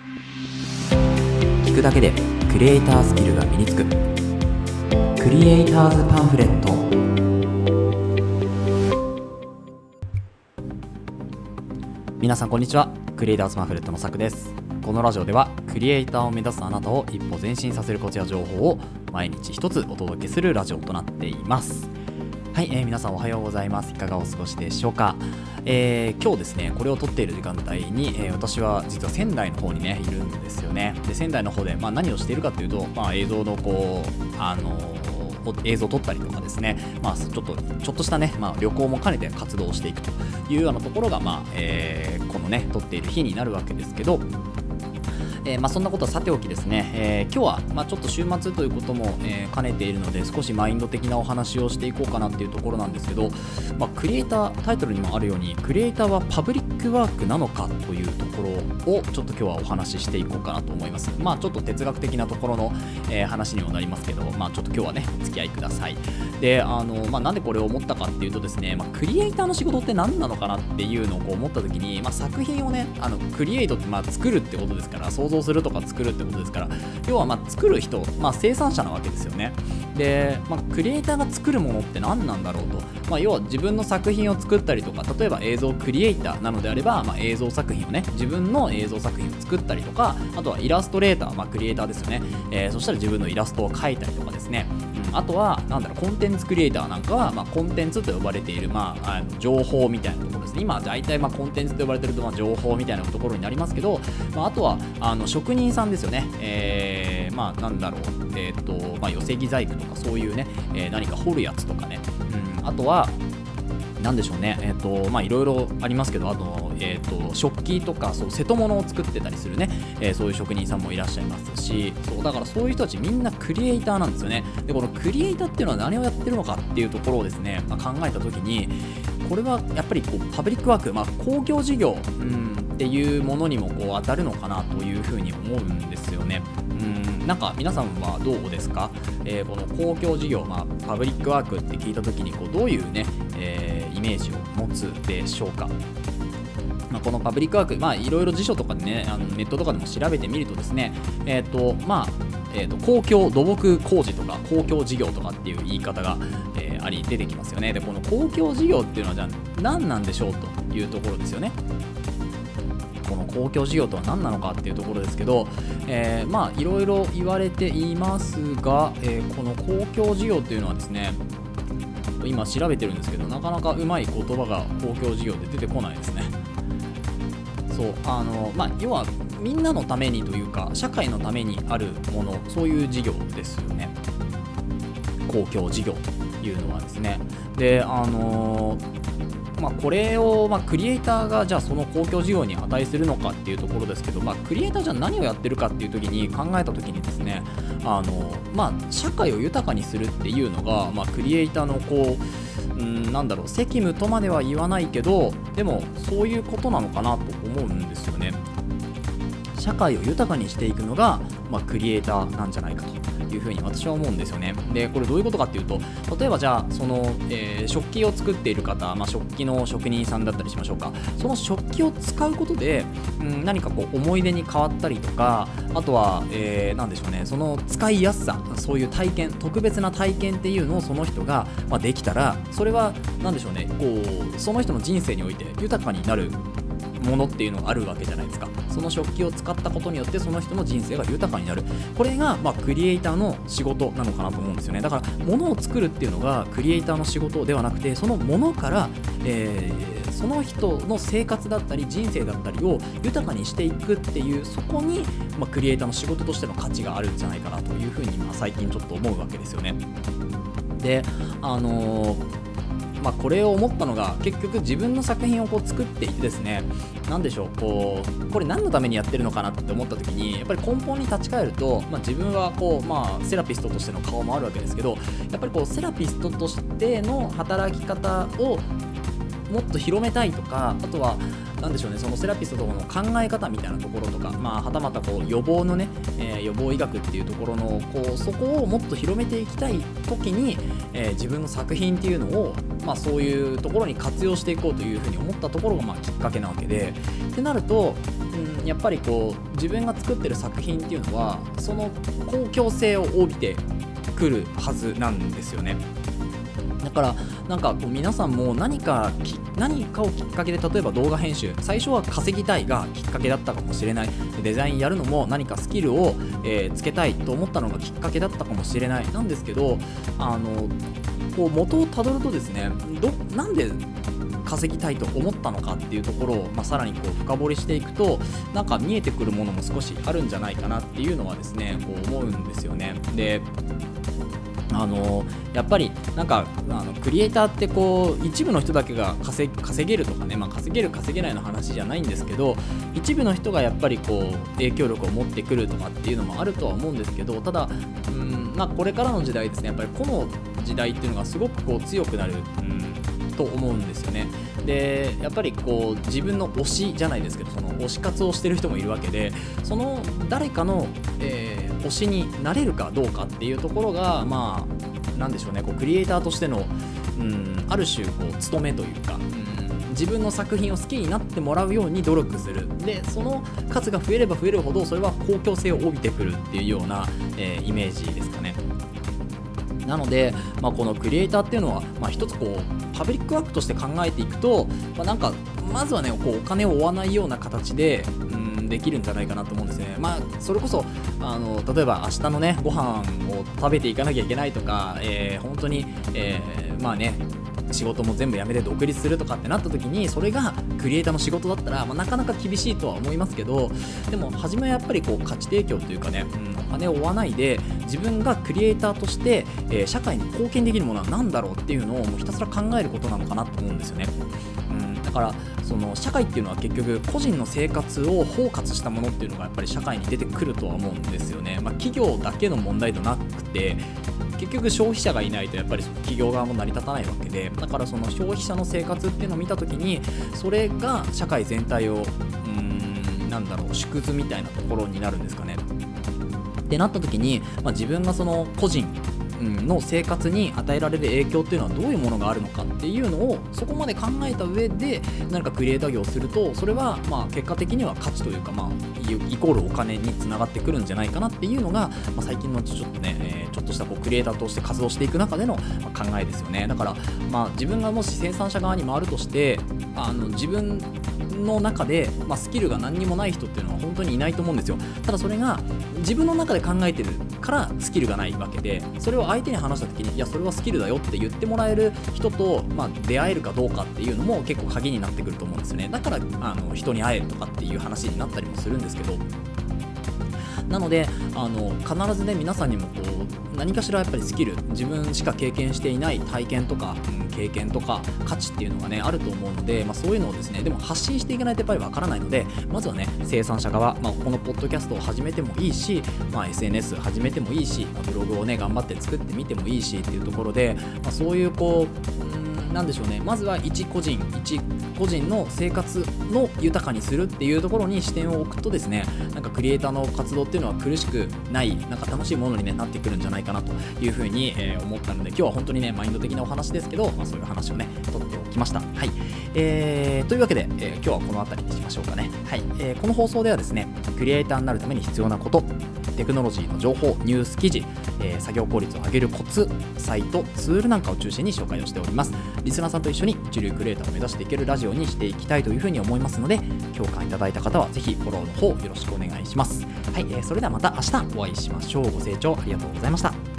聞くだけでクリエイタースキルが身につく。クリエイターズパンフレット。皆さんこんにちは。クリエイターズパンフレットのさくです。このラジオではクリエイターを目指すあなたを一歩前進させるコツや情報を毎日一つお届けするラジオとなっています。はい、えー皆さんおはようございます。いかがお過ごしでしょうか、えー今日ですねこれを撮っている時間帯に、えー私は実は仙台の方にねいるんですよね。で仙台の方で、まあ、何をしているかというと、まあ、映像のこうあのー映像を撮ったりとかですね、まあ、ちょっとちょっとしたね、まあ、旅行も兼ねて活動をしていくというようなところが、まあえーこのね撮っている日になるわけですけど、えーまあ、そんなことはさておきですね、えー今日は、まあ、ちょっと週末ということも、えー兼ねているので少しマインド的なお話をしていこうかなっていうところなんですけど、まあ、クリエイタータイトルにもあるようにクリエイターはパブリックワークなのかというところをちょっと今日はお話ししていこうかなと思います。まあちょっと哲学的なところの、え話にもなりますけど、まあ、ちょっと今日はねお付き合いください。であの、ま、なんでこれを思ったかっていうとですね、ま、クリエイターの仕事って何なのかなっていうのをこう思った時に、ま、作品をねあのクリエイトってまあ作るってことですから想像するとか作るってことですから要はま作る人、まあ、生産者なわけですよね。で、まあ、クリエイターが作るものって何なんだろうと、まあ、要は自分の作品を作ったりとか例えば映像クリエイターなのであれば、まあ、映像作品をね自分の映像作品を作ったりとかあとはイラストレーター、まあ、クリエイターですよね、えーそしたら自分のイラストを描いたりとかですね。あとは、なんだろう、コンテンツクリエイターなんかは、まあ、コンテンツと呼ばれている、まあ、あの情報みたいなところですね。今、大体、まあ、コンテンツと呼ばれていると、まあ、情報みたいなところになりますけど、まあ、あとは、あの職人さんですよね。えーまあ、なんだろう、えっ、と、まあ、寄せ木細工とか、そういうね、えー何か掘るやつとかね。うん、あとは、なんでしょうね、えっ、と、まあ、いろいろありますけど、あと、えっ、と、食器とか、そう、瀬戸物を作ってたりするね、えーそういう職人さんもいらっしゃいますし、そう、だからそういう人たちみんなクリエイターなんですよね。で、このクリエイターっていうのは何をやってるのかっていうところをですね、まあ、考えたときに、これはやっぱりこうパブリックワーク、まあ、公共事業、うん、っていうものにもこう当たるのかなというふうに思うんですよね。うん、なんか皆さんはどうですか、えーこの公共事業、まあ、パブリックワークって聞いたときにこうどういうね、えーイメージを持つでしょうか。まあ、このパブリックワーク、まあ、いろいろ辞書とかね、あのネットとかでも調べてみるとですね、えっ、と、まあ、えー、と公共土木工事とか公共事業とかっていう言い方が、えーあり出てきますよね。で、この公共事業っていうのはじゃあ何なんでしょうというところですよね。この公共事業とは何なのかっていうところですけど、えーまあいろいろ言われていますが、えーこの公共事業っていうのはですね今調べてるんですけどなかなかうまい言葉が公共事業で出てこないですね。そうあのまあ要はみんなのためにというか社会のためにあるものそういう事業ですよね。公共事業というのはですね。であのまあ、これを、まあ、クリエイターがじゃあその公共事業に値するのかっていうところですけど、まあ、クリエイターじゃ何をやってるかっていう時に考えた時にですねあの、まあ、社会を豊かにするっていうのが、まあ、クリエイターのこううんなんだろう責務とまでは言わないけどでもそういうことなのかなと思うんですよね。社会を豊かにしていくのが、まあ、クリエイターなんじゃないかというふうに私は思うんですよね。で、これどういうことかっていうと、例えばじゃあ、その、えー食器を作っている方、まあ、食器の職人さんだったりしましょうか、その食器を使うことで、うん、何かこう思い出に変わったりとか、あとは、えーでしょうね、その使いやすさ、そういう体験、特別な体験っていうのをその人が、まあ、できたら、それは、なんでしょうね、こう、その人の人生において豊かになるものっていうのがあるわけじゃないですか。その食器を使ったことによってその人の人生が豊かになる。これが、まあ、クリエイターの仕事なのかなと思うんですよね。だから物を作るっていうのがクリエイターの仕事ではなくてそのものから、えーその人の生活だったり人生だったりを豊かにしていくっていうそこに、まあ、クリエイターの仕事としての価値があるんじゃないかなというふうに、まあ、最近ちょっと思うわけですよね。であのーまあ、これを思ったのが結局自分の作品をこう作っていてですね何でしょうこうこれ何のためにやってるのかなって思った時にやっぱり根本に立ち返ると、まあ、自分はこう、まあ、セラピストとしての顔もあるわけですけどやっぱりこうセラピストとしての働き方をもっと広めたいとかあとはなんでしょうねそのセラピストとかの考え方みたいなところとか、まあ、はたまたこう予防のね、えー予防医学っていうところのこうそこをもっと広めていきたい時に、えー自分の作品っていうのを、まあ、そういうところに活用していこうというふうに思ったところがまあきっかけなわけで。ってなるとうんやっぱりこう自分が作ってる作品っていうのはその公共性を帯びてくるはずなんですよね。だからなんかこう皆さんも何か何かをきっかけで例えば動画編集最初は稼ぎたいがきっかけだったかもしれないデザインやるのも何かスキルを、えー、つけたいと思ったのがきっかけだったかもしれないなんですけどあのこう元をたどるとですねどなんで稼ぎたいと思ったのかっていうところを、まあ、さらにこう深掘りしていくとなんか見えてくるものも少しあるんじゃないかなっていうのはですねこう思うんですよね。であのやっぱりなんかあのクリエイターってこう一部の人だけが稼げるとかね、まあ、稼げる稼げないの話じゃないんですけど一部の人がやっぱりこう影響力を持ってくるとかっていうのもあるとは思うんですけどただうん、まあ、これからの時代ですねやっぱりこの時代っていうのがすごくこう強くなる、うんと思うんですよね。でやっぱりこう自分の推しじゃないですけどその推し活をしてる人もいるわけでその誰かの、えー、推しになれるかどうかっていうところがまあなんでしょうね。こうクリエイターとしての、うん、ある種こう務めというか、うん、自分の作品を好きになってもらうように努力する。でその数が増えれば増えるほどそれは公共性を帯びてくるっていうような、えー、イメージですかね。なので、まあ、このクリエイターっていうのは、まあ、一つこうパブリックワークとして考えていくと、まあ、なんかまずはねこうお金を追わないような形で、うん、できるんじゃないかなと思うんですね。まあ、それこそあの例えば明日のねご飯を食べていかなきゃいけないとか、えー、本当に、えー、まあね仕事も全部辞めて独立するとかってなった時にそれがクリエイターの仕事だったら、まあ、なかなか厳しいとは思いますけどでも初めはやっぱりこう価値提供というかね、うん、お金を追わないで自分がクリエイターとして、えー、社会に貢献できるものは何だろうっていうのをもうひたすら考えることなのかなと思うんですよね。うん、だからその社会っていうのは結局個人の生活を包括したものっていうのがやっぱり社会に出てくるとは思うんですよね。まあ、企業だけの問題じゃなくて結局消費者がいないとやっぱり企業側も成り立たないわけでだからその消費者の生活っていうのを見た時にそれが社会全体をうんなんだろう縮図みたいなところになるんですかね。ってなった時に、まあ、自分がその個人の生活に与えられる影響っていうのはどういうものがあるのかっていうのをそこまで考えた上で何かクリエイター業をするとそれはまあ結果的には価値というかまあイコールお金につながってくるんじゃないかなっていうのが、まあ、最近のちょっとね、えー、ちょっとしたこうクリエイターとして活動していく中での考えですよね。だからまあ自分がもし生産者側に回るとしてあの自分の中で、まあ、スキルが何にもない人っていうのは本当にいないと思うんですよ。ただそれが自分の中で考えてるからスキルがないわけでそれを相手に話した時にいやそれはスキルだよって言ってもらえる人と、まあ、出会えるかどうかっていうのも結構鍵になってくると思うんですよね。だからあの人に会えるとかっていう話になったりもするんですけどなのであの必ずね皆さんにもこう何かしらやっぱりスキル自分しか経験していない体験とか、うん、経験とか価値っていうのがねあると思うので、まあ、そういうのをですねでも発信していかないとやっぱりわからないのでまずはね生産者側、まあ、このポッドキャストを始めてもいいし、まあ、SNS 始めてもいいし、まブログをね頑張って作ってみてもいいしっていうところで、まあ、そういうこう、うんなんでしょうねまずは一個人一個人の生活の豊かにするっていうところに視点を置くとですねなんかクリエイターの活動っていうのは苦しくないなんか楽しいものに、ね、なってくるんじゃないかなというふうに、えー、思ったので今日は本当にねマインド的なお話ですけど、まあ、そういう話をね取っておきました。はい、えー、というわけで、えー、今日はこの辺りにしましょうかね。はい、えー、この放送ではですねクリエイターになるために必要なことテクノロジーの情報ニュース記事、えー、作業効率を上げるコツサイトツールなんかを中心に紹介をしております。リスナーさんと一緒に一流クリエイターを目指していけるラジオにしていきたいというふうに思いますので共感いただいた方はぜひフォローの方よろしくお願いします。はい、えー、それではまた明日お会いしましょう。ご清聴ありがとうございました。